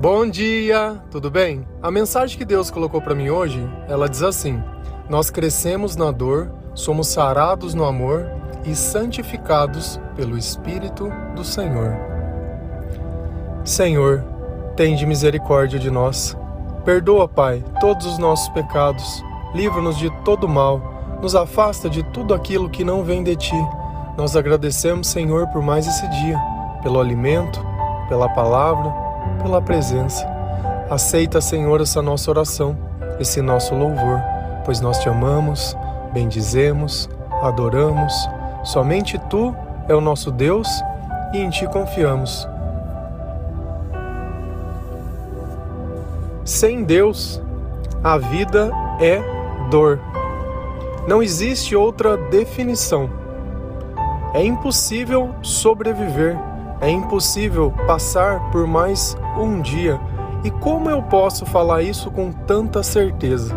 Bom dia, tudo bem? A mensagem que Deus colocou para mim hoje, ela diz assim: Nós crescemos na dor, somos sarados no amor e santificados pelo Espírito do Senhor. Senhor, tende misericórdia de nós. Perdoa, Pai, todos os nossos pecados. Livra-nos de todo mal. Nos afasta de tudo aquilo que não vem de ti. Nós agradecemos, Senhor, por mais esse dia, pelo alimento, pela palavra pela presença. Aceita, Senhor, essa nossa oração, esse nosso louvor, pois nós te amamos, bendizemos, adoramos. Somente tu é o nosso Deus e em ti confiamos. Sem Deus, a vida é dor. Não existe outra definição. É impossível sobreviver é impossível passar por mais um dia. E como eu posso falar isso com tanta certeza?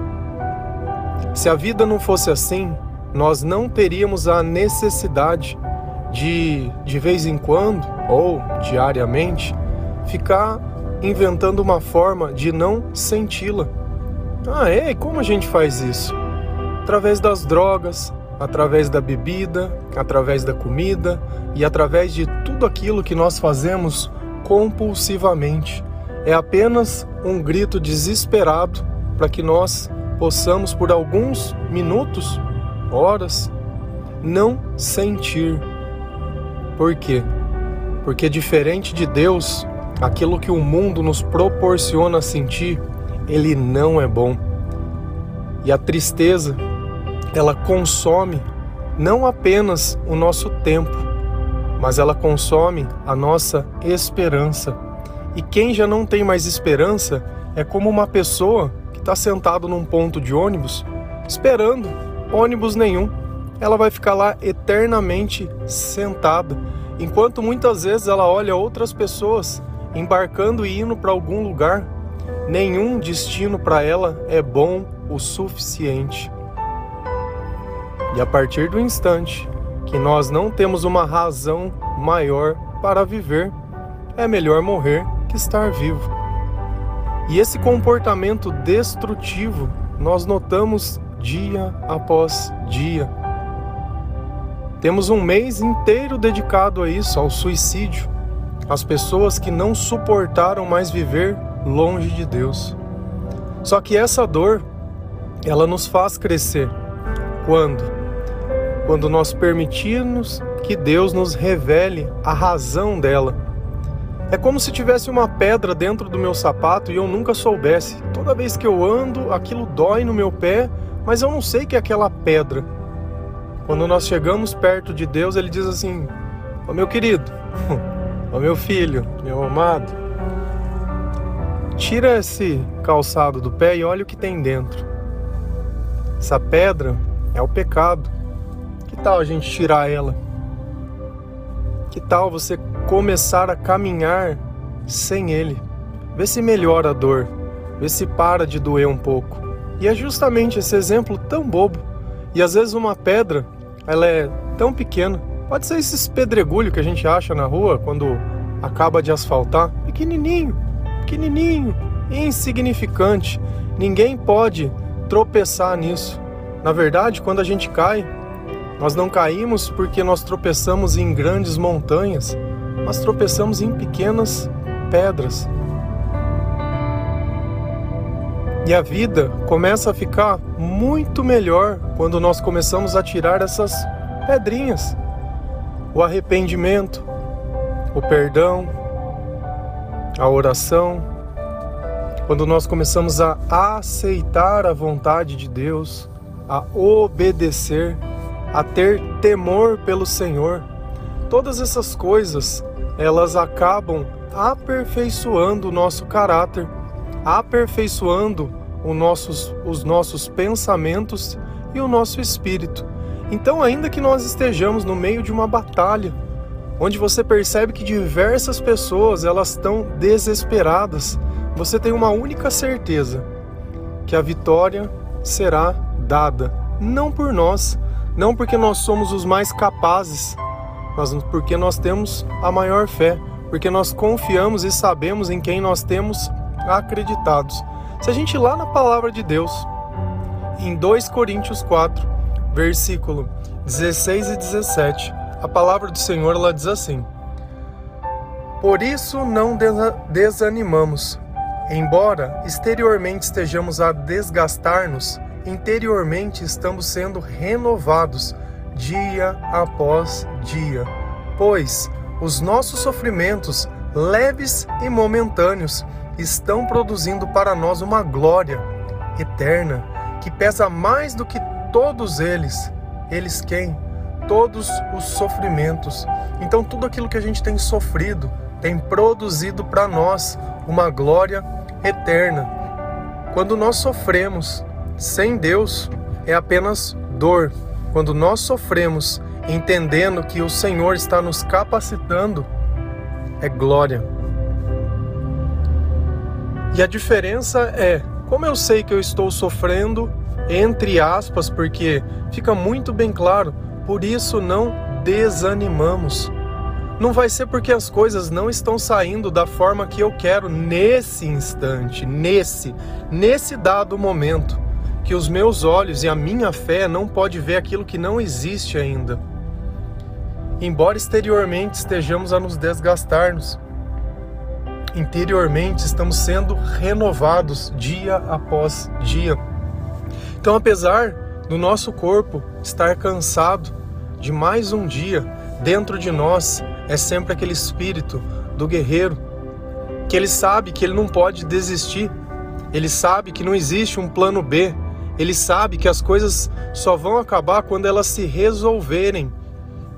Se a vida não fosse assim, nós não teríamos a necessidade de, de vez em quando ou diariamente, ficar inventando uma forma de não senti-la. Ah, é? E como a gente faz isso? Através das drogas, através da bebida, através da comida e através de tudo aquilo que nós fazemos compulsivamente. É apenas um grito desesperado para que nós possamos, por alguns minutos, horas, não sentir. Por quê? Porque diferente de Deus, aquilo que o mundo nos proporciona sentir, ele não é bom. E a tristeza ela consome não apenas o nosso tempo, mas ela consome a nossa esperança. E quem já não tem mais esperança é como uma pessoa que está sentado num ponto de ônibus esperando ônibus nenhum. Ela vai ficar lá eternamente sentada, enquanto muitas vezes ela olha outras pessoas embarcando e indo para algum lugar. Nenhum destino para ela é bom o suficiente. E a partir do instante que nós não temos uma razão maior para viver, é melhor morrer que estar vivo. E esse comportamento destrutivo nós notamos dia após dia. Temos um mês inteiro dedicado a isso, ao suicídio, às pessoas que não suportaram mais viver longe de Deus. Só que essa dor, ela nos faz crescer. Quando? Quando nós permitirmos que Deus nos revele a razão dela. É como se tivesse uma pedra dentro do meu sapato e eu nunca soubesse. Toda vez que eu ando, aquilo dói no meu pé, mas eu não sei que é aquela pedra. Quando nós chegamos perto de Deus, ele diz assim: Ó oh, meu querido, ó oh, meu filho, meu amado, tira esse calçado do pé e olha o que tem dentro. Essa pedra é o pecado. Tal a gente tirar ela? Que tal você começar a caminhar sem ele? Vê se melhora a dor, vê se para de doer um pouco. E é justamente esse exemplo tão bobo. E às vezes uma pedra, ela é tão pequena. Pode ser esses pedregulho que a gente acha na rua quando acaba de asfaltar, pequenininho, pequenininho, insignificante. Ninguém pode tropeçar nisso. Na verdade, quando a gente cai, nós não caímos porque nós tropeçamos em grandes montanhas, mas tropeçamos em pequenas pedras. E a vida começa a ficar muito melhor quando nós começamos a tirar essas pedrinhas. O arrependimento, o perdão, a oração. Quando nós começamos a aceitar a vontade de Deus, a obedecer a ter temor pelo Senhor. Todas essas coisas, elas acabam aperfeiçoando o nosso caráter, aperfeiçoando nossos, os nossos pensamentos e o nosso espírito. Então, ainda que nós estejamos no meio de uma batalha, onde você percebe que diversas pessoas elas estão desesperadas, você tem uma única certeza, que a vitória será dada, não por nós, não porque nós somos os mais capazes, mas porque nós temos a maior fé, porque nós confiamos e sabemos em quem nós temos acreditados. Se a gente lá na palavra de Deus, em 2 Coríntios 4, versículo 16 e 17, a palavra do Senhor ela diz assim: Por isso não desanimamos, embora exteriormente estejamos a desgastar-nos, interiormente estamos sendo renovados dia após dia. Pois os nossos sofrimentos, leves e momentâneos, estão produzindo para nós uma glória eterna que pesa mais do que todos eles. Eles quem? Todos os sofrimentos. Então, tudo aquilo que a gente tem sofrido tem produzido para nós uma glória eterna. Quando nós sofremos sem Deus, é apenas dor. Quando nós sofremos entendendo que o Senhor está nos capacitando, é glória. E a diferença é, como eu sei que eu estou sofrendo, entre aspas, porque fica muito bem claro, por isso não desanimamos. Não vai ser porque as coisas não estão saindo da forma que eu quero nesse instante, nesse, nesse dado momento, que os meus olhos e a minha fé não pode ver aquilo que não existe ainda. Embora exteriormente estejamos a nos desgastar-nos, interiormente estamos sendo renovados dia após dia. Então, apesar do nosso corpo estar cansado de mais um dia, dentro de nós é sempre aquele espírito do guerreiro que ele sabe que ele não pode desistir, ele sabe que não existe um plano B, ele sabe que as coisas só vão acabar quando elas se resolverem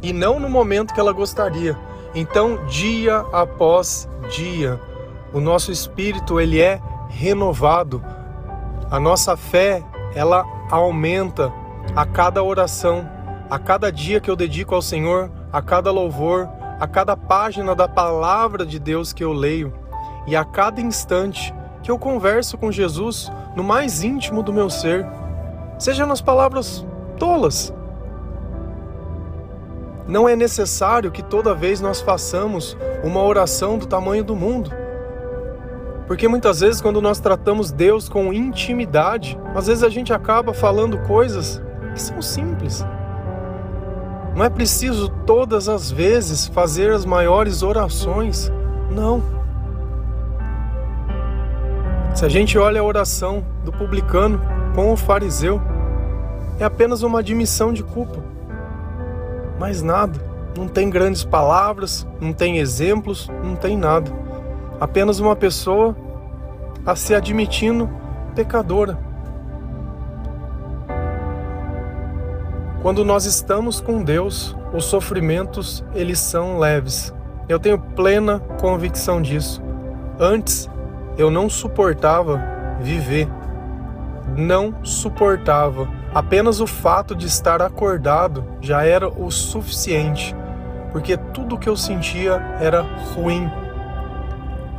e não no momento que ela gostaria. Então, dia após dia, o nosso espírito ele é renovado. A nossa fé, ela aumenta a cada oração, a cada dia que eu dedico ao Senhor, a cada louvor, a cada página da palavra de Deus que eu leio e a cada instante que eu converso com Jesus no mais íntimo do meu ser, seja nas palavras tolas, não é necessário que toda vez nós façamos uma oração do tamanho do mundo. Porque muitas vezes, quando nós tratamos Deus com intimidade, às vezes a gente acaba falando coisas que são simples. Não é preciso todas as vezes fazer as maiores orações. Não. Se a gente olha a oração do publicano com o fariseu, é apenas uma admissão de culpa mais nada. Não tem grandes palavras, não tem exemplos, não tem nada. Apenas uma pessoa a se admitindo pecadora. Quando nós estamos com Deus, os sofrimentos eles são leves. Eu tenho plena convicção disso. Antes eu não suportava viver. Não suportava Apenas o fato de estar acordado já era o suficiente, porque tudo que eu sentia era ruim.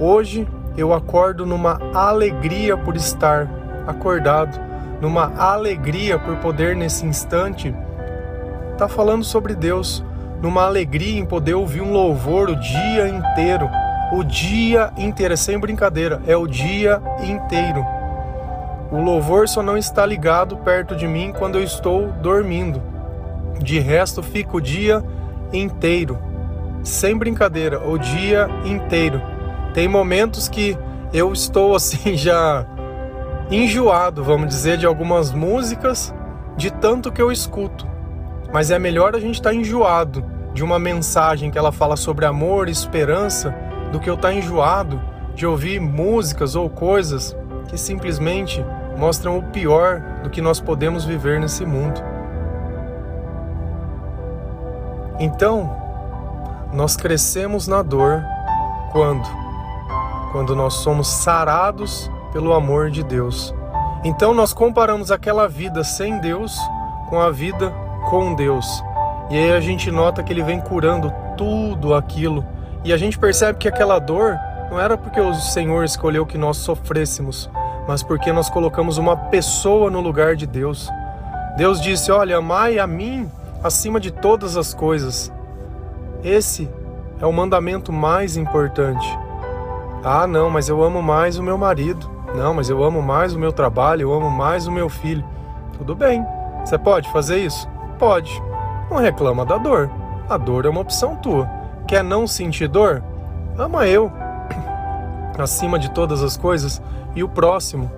Hoje eu acordo numa alegria por estar acordado, numa alegria por poder nesse instante estar tá falando sobre Deus, numa alegria em poder ouvir um louvor o dia inteiro. O dia inteiro, é sem brincadeira, é o dia inteiro. O louvor só não está ligado perto de mim quando eu estou dormindo. De resto, fico o dia inteiro, sem brincadeira, o dia inteiro. Tem momentos que eu estou assim já enjoado, vamos dizer, de algumas músicas, de tanto que eu escuto. Mas é melhor a gente estar tá enjoado de uma mensagem que ela fala sobre amor esperança do que eu estar tá enjoado de ouvir músicas ou coisas que simplesmente mostram o pior do que nós podemos viver nesse mundo. Então, nós crescemos na dor quando? Quando nós somos sarados pelo amor de Deus. Então nós comparamos aquela vida sem Deus com a vida com Deus. E aí a gente nota que ele vem curando tudo aquilo. E a gente percebe que aquela dor não era porque o Senhor escolheu que nós sofrêssemos, mas porque nós colocamos uma pessoa no lugar de Deus. Deus disse: Olha, amai a mim acima de todas as coisas. Esse é o mandamento mais importante. Ah, não, mas eu amo mais o meu marido. Não, mas eu amo mais o meu trabalho, eu amo mais o meu filho. Tudo bem. Você pode fazer isso? Pode. Não reclama da dor. A dor é uma opção tua. Quer não sentir dor? Ama eu acima de todas as coisas e o próximo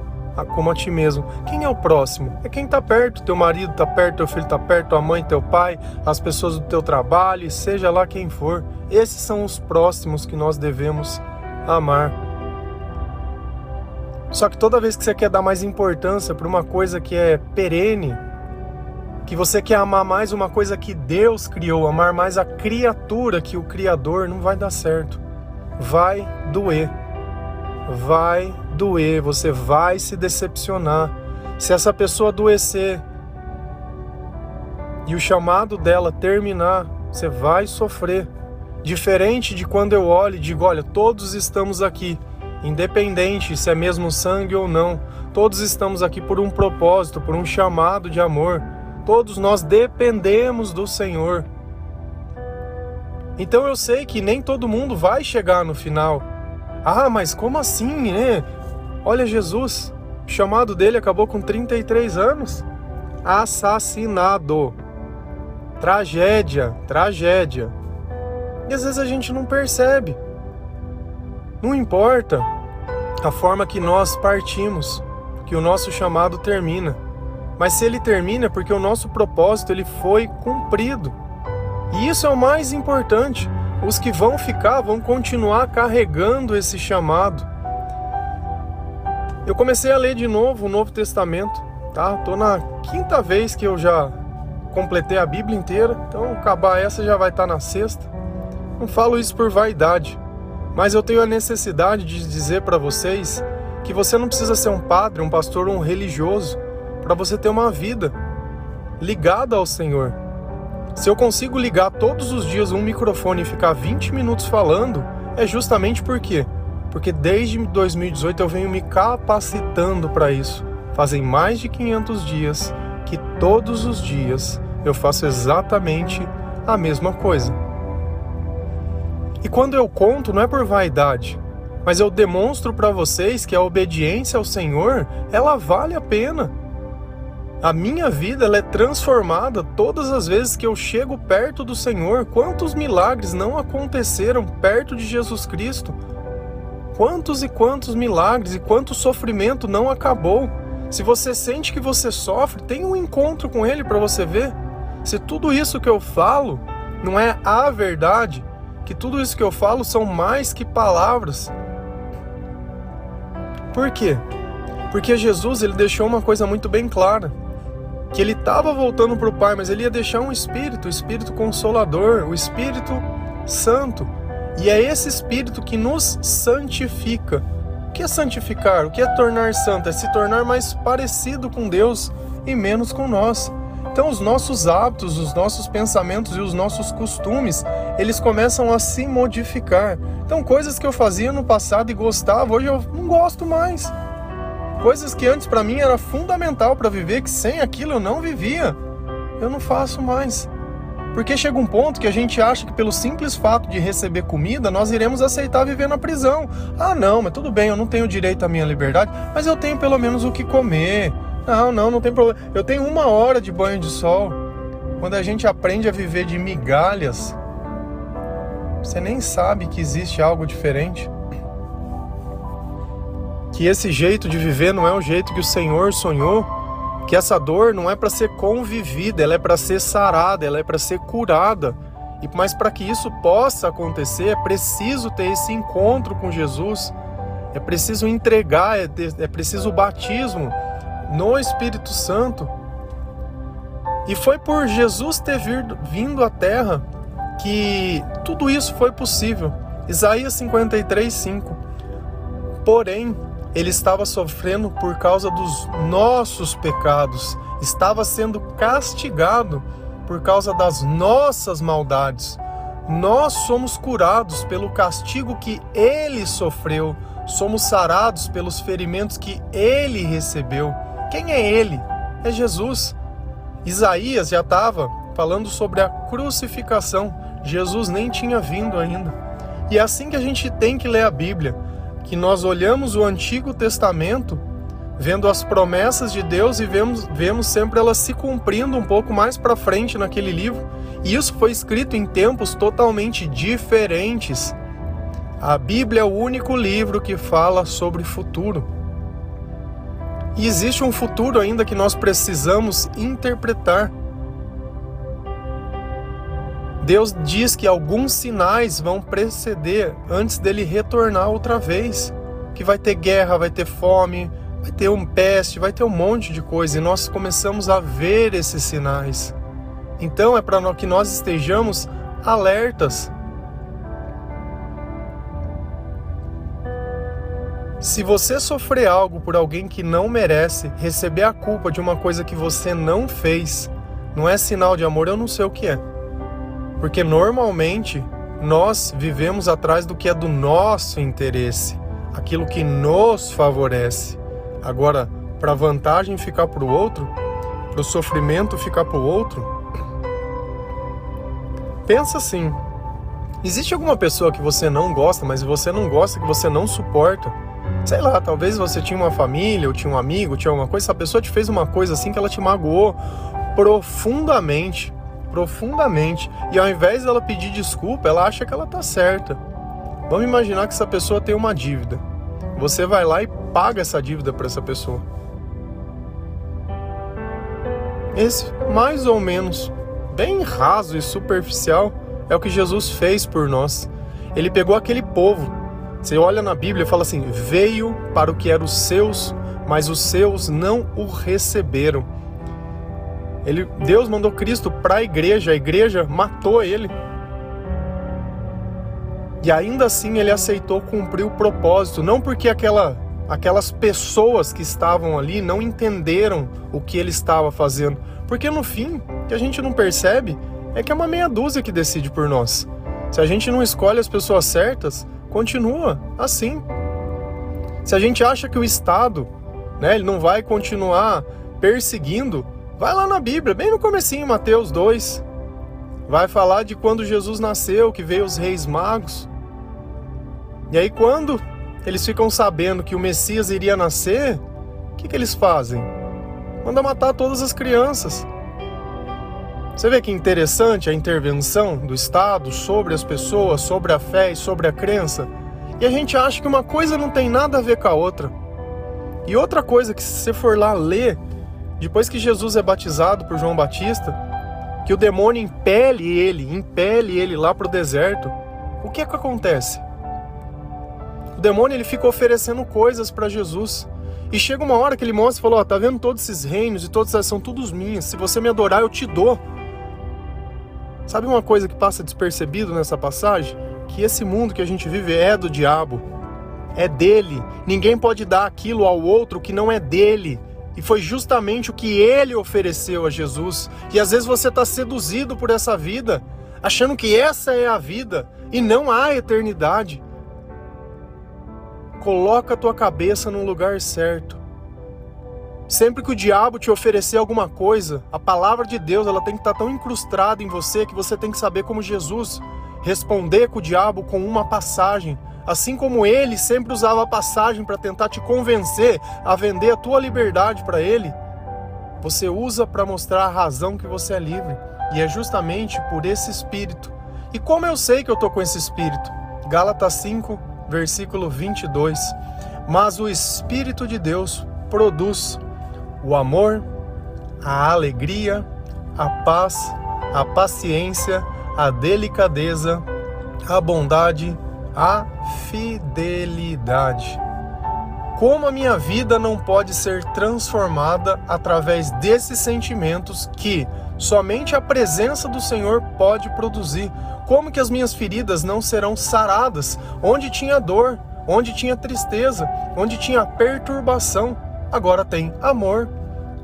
como a ti mesmo. Quem é o próximo? É quem está perto, teu marido está perto, teu filho está perto, tua mãe, teu pai, as pessoas do teu trabalho, seja lá quem for. Esses são os próximos que nós devemos amar. Só que toda vez que você quer dar mais importância para uma coisa que é perene, que você quer amar mais uma coisa que Deus criou, amar mais a criatura que o Criador, não vai dar certo. Vai doer. Vai doer, você vai se decepcionar. Se essa pessoa adoecer e o chamado dela terminar, você vai sofrer. Diferente de quando eu olho e digo: olha, todos estamos aqui, independente se é mesmo sangue ou não, todos estamos aqui por um propósito, por um chamado de amor. Todos nós dependemos do Senhor. Então eu sei que nem todo mundo vai chegar no final. Ah, mas como assim, né? Olha Jesus, o chamado dele acabou com 33 anos. Assassinado. Tragédia, tragédia. E às vezes a gente não percebe. Não importa a forma que nós partimos, que o nosso chamado termina. Mas se ele termina é porque o nosso propósito ele foi cumprido. E isso é o mais importante. Os que vão ficar vão continuar carregando esse chamado. Eu comecei a ler de novo o Novo Testamento, tá? Tô na quinta vez que eu já completei a Bíblia inteira, então acabar essa já vai estar tá na sexta. Não falo isso por vaidade, mas eu tenho a necessidade de dizer para vocês que você não precisa ser um padre, um pastor um religioso para você ter uma vida ligada ao Senhor. Se eu consigo ligar todos os dias um microfone e ficar 20 minutos falando, é justamente porque porque desde 2018 eu venho me capacitando para isso. Fazem mais de 500 dias que todos os dias eu faço exatamente a mesma coisa. E quando eu conto, não é por vaidade, mas eu demonstro para vocês que a obediência ao Senhor, ela vale a pena. A minha vida ela é transformada todas as vezes que eu chego perto do Senhor. Quantos milagres não aconteceram perto de Jesus Cristo? Quantos e quantos milagres e quanto sofrimento não acabou? Se você sente que você sofre, tem um encontro com Ele para você ver. Se tudo isso que eu falo não é a verdade, que tudo isso que eu falo são mais que palavras. Por quê? Porque Jesus ele deixou uma coisa muito bem clara, que ele estava voltando para o Pai, mas ele ia deixar um Espírito, o Espírito Consolador, o Espírito Santo, e é esse Espírito que nos santifica. O que é santificar? O que é tornar santo? É se tornar mais parecido com Deus e menos com nós. Então, os nossos hábitos, os nossos pensamentos e os nossos costumes, eles começam a se modificar. Então, coisas que eu fazia no passado e gostava, hoje eu não gosto mais. Coisas que antes para mim era fundamental para viver, que sem aquilo eu não vivia, eu não faço mais. Porque chega um ponto que a gente acha que pelo simples fato de receber comida, nós iremos aceitar viver na prisão. Ah, não, mas tudo bem, eu não tenho direito à minha liberdade, mas eu tenho pelo menos o que comer. Não, não, não tem problema. Eu tenho uma hora de banho de sol. Quando a gente aprende a viver de migalhas, você nem sabe que existe algo diferente. Que esse jeito de viver não é o jeito que o Senhor sonhou que essa dor não é para ser convivida, ela é para ser sarada, ela é para ser curada. E mas para que isso possa acontecer, é preciso ter esse encontro com Jesus. É preciso entregar, é, é preciso o batismo no Espírito Santo. E foi por Jesus ter vindo à terra que tudo isso foi possível. Isaías 53, 5. Porém, ele estava sofrendo por causa dos nossos pecados, estava sendo castigado por causa das nossas maldades. Nós somos curados pelo castigo que ele sofreu, somos sarados pelos ferimentos que ele recebeu. Quem é ele? É Jesus. Isaías já estava falando sobre a crucificação. Jesus nem tinha vindo ainda. E é assim que a gente tem que ler a Bíblia, que nós olhamos o Antigo Testamento vendo as promessas de Deus e vemos, vemos sempre elas se cumprindo um pouco mais para frente naquele livro. E isso foi escrito em tempos totalmente diferentes. A Bíblia é o único livro que fala sobre futuro. E existe um futuro ainda que nós precisamos interpretar. Deus diz que alguns sinais vão preceder antes dele retornar outra vez. Que vai ter guerra, vai ter fome, vai ter um peste, vai ter um monte de coisa. E nós começamos a ver esses sinais. Então é para que nós estejamos alertas. Se você sofrer algo por alguém que não merece, receber a culpa de uma coisa que você não fez, não é sinal de amor, eu não sei o que é. Porque normalmente nós vivemos atrás do que é do nosso interesse, aquilo que nos favorece. Agora, para a vantagem ficar para o outro, para o sofrimento ficar para o outro, pensa assim: existe alguma pessoa que você não gosta, mas você não gosta, que você não suporta? Sei lá, talvez você tinha uma família, ou tinha um amigo, tinha alguma coisa, essa pessoa te fez uma coisa assim que ela te magoou profundamente, profundamente, e ao invés dela pedir desculpa, ela acha que ela tá certa. Vamos imaginar que essa pessoa tem uma dívida. Você vai lá e paga essa dívida para essa pessoa. Esse, mais ou menos, bem raso e superficial, é o que Jesus fez por nós. Ele pegou aquele povo você olha na Bíblia e fala assim: veio para o que eram os seus, mas os seus não o receberam. Ele, Deus mandou Cristo para a igreja, a igreja matou ele. E ainda assim ele aceitou cumprir o propósito, não porque aquela, aquelas pessoas que estavam ali não entenderam o que ele estava fazendo, porque no fim, o que a gente não percebe é que é uma meia dúzia que decide por nós. Se a gente não escolhe as pessoas certas, continua assim. Se a gente acha que o Estado, né, ele não vai continuar perseguindo, vai lá na Bíblia, bem no comecinho, Mateus 2. Vai falar de quando Jesus nasceu, que veio os reis magos. E aí quando eles ficam sabendo que o Messias iria nascer, o que, que eles fazem? Manda matar todas as crianças. Você vê que interessante a intervenção do Estado sobre as pessoas, sobre a fé e sobre a crença? E a gente acha que uma coisa não tem nada a ver com a outra. E outra coisa que se você for lá ler, depois que Jesus é batizado por João Batista, que o demônio impele ele, impele ele lá para o deserto, o que é que acontece? O demônio ele fica oferecendo coisas para Jesus. E chega uma hora que ele mostra e fala: Ó, tá vendo todos esses reinos e todas são todos minhas. Se você me adorar, eu te dou. Sabe uma coisa que passa despercebido nessa passagem? Que esse mundo que a gente vive é do diabo. É dele. Ninguém pode dar aquilo ao outro que não é dele. E foi justamente o que ele ofereceu a Jesus. E às vezes você está seduzido por essa vida, achando que essa é a vida e não há eternidade. Coloca a tua cabeça no lugar certo. Sempre que o diabo te oferecer alguma coisa, a palavra de Deus ela tem que estar tão incrustada em você que você tem que saber como Jesus responder com o diabo com uma passagem, assim como ele sempre usava a passagem para tentar te convencer a vender a tua liberdade para ele. Você usa para mostrar a razão que você é livre, e é justamente por esse espírito. E como eu sei que eu tô com esse espírito? Gálatas 5, versículo 22. Mas o espírito de Deus produz o amor, a alegria, a paz, a paciência, a delicadeza, a bondade, a fidelidade. Como a minha vida não pode ser transformada através desses sentimentos que somente a presença do Senhor pode produzir? Como que as minhas feridas não serão saradas? Onde tinha dor, onde tinha tristeza, onde tinha perturbação, agora tem amor,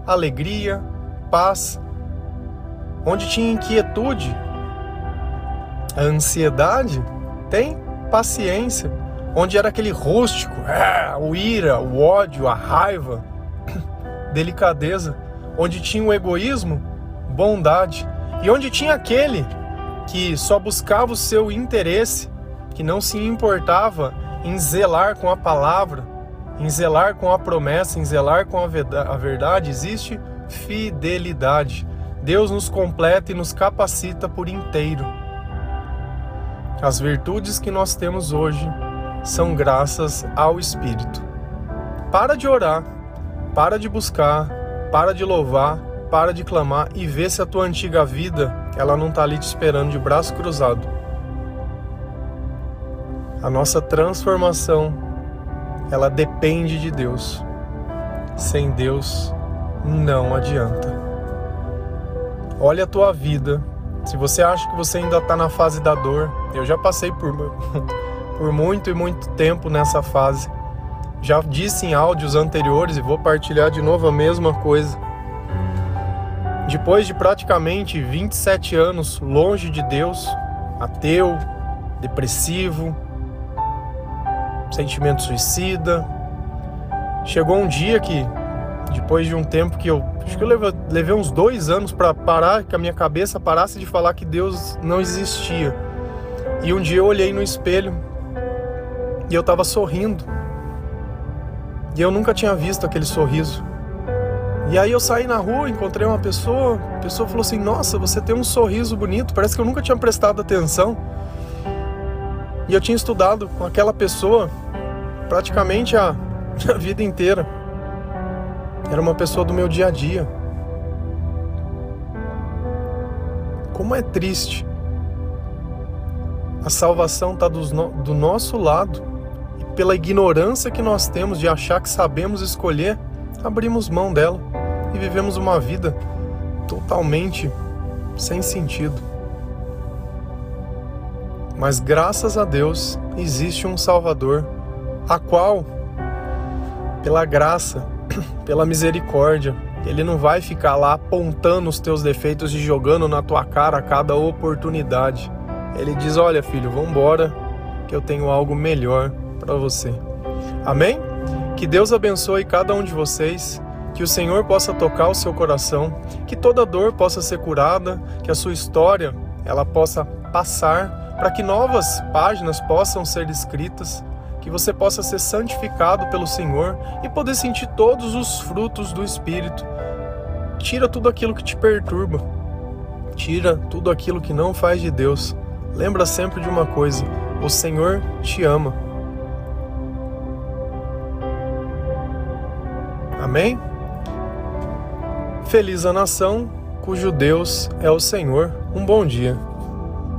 alegria, paz. Onde tinha inquietude, a ansiedade, tem paciência. Onde era aquele rústico, é, o ira, o ódio, a raiva, delicadeza. Onde tinha o egoísmo, bondade. E onde tinha aquele que só buscava o seu interesse, que não se importava em zelar com a palavra, em zelar com a promessa, em zelar com a verdade, existe fidelidade. Deus nos completa e nos capacita por inteiro. As virtudes que nós temos hoje são graças ao Espírito. Para de orar, para de buscar, para de louvar, para de clamar e vê se a tua antiga vida ela não está ali te esperando de braço cruzado. A nossa transformação ela depende de Deus. Sem Deus não adianta. Olha a tua vida. Se você acha que você ainda está na fase da dor, eu já passei por, por muito e muito tempo nessa fase. Já disse em áudios anteriores e vou partilhar de novo a mesma coisa. Depois de praticamente 27 anos longe de Deus, ateu, depressivo, sentimento suicida, chegou um dia que, depois de um tempo que eu acho que eu levei, levei uns dois anos para parar, que a minha cabeça parasse de falar que Deus não existia. E um dia eu olhei no espelho e eu estava sorrindo. E eu nunca tinha visto aquele sorriso. E aí eu saí na rua, encontrei uma pessoa, a pessoa falou assim: "Nossa, você tem um sorriso bonito". Parece que eu nunca tinha prestado atenção. E eu tinha estudado com aquela pessoa praticamente a, a vida inteira. Era uma pessoa do meu dia a dia. Como é triste. A salvação está do nosso lado e pela ignorância que nós temos de achar que sabemos escolher, abrimos mão dela e vivemos uma vida totalmente sem sentido. Mas graças a Deus existe um Salvador, a qual, pela graça, pela misericórdia, ele não vai ficar lá apontando os teus defeitos e jogando na tua cara a cada oportunidade. Ele diz: Olha, filho, vamos embora, que eu tenho algo melhor para você. Amém? Que Deus abençoe cada um de vocês, que o Senhor possa tocar o seu coração, que toda dor possa ser curada, que a sua história ela possa passar, para que novas páginas possam ser escritas, que você possa ser santificado pelo Senhor e poder sentir todos os frutos do Espírito. Tira tudo aquilo que te perturba, tira tudo aquilo que não faz de Deus. Lembra sempre de uma coisa: o Senhor te ama. Amém? Feliz a nação cujo Deus é o Senhor. Um bom dia.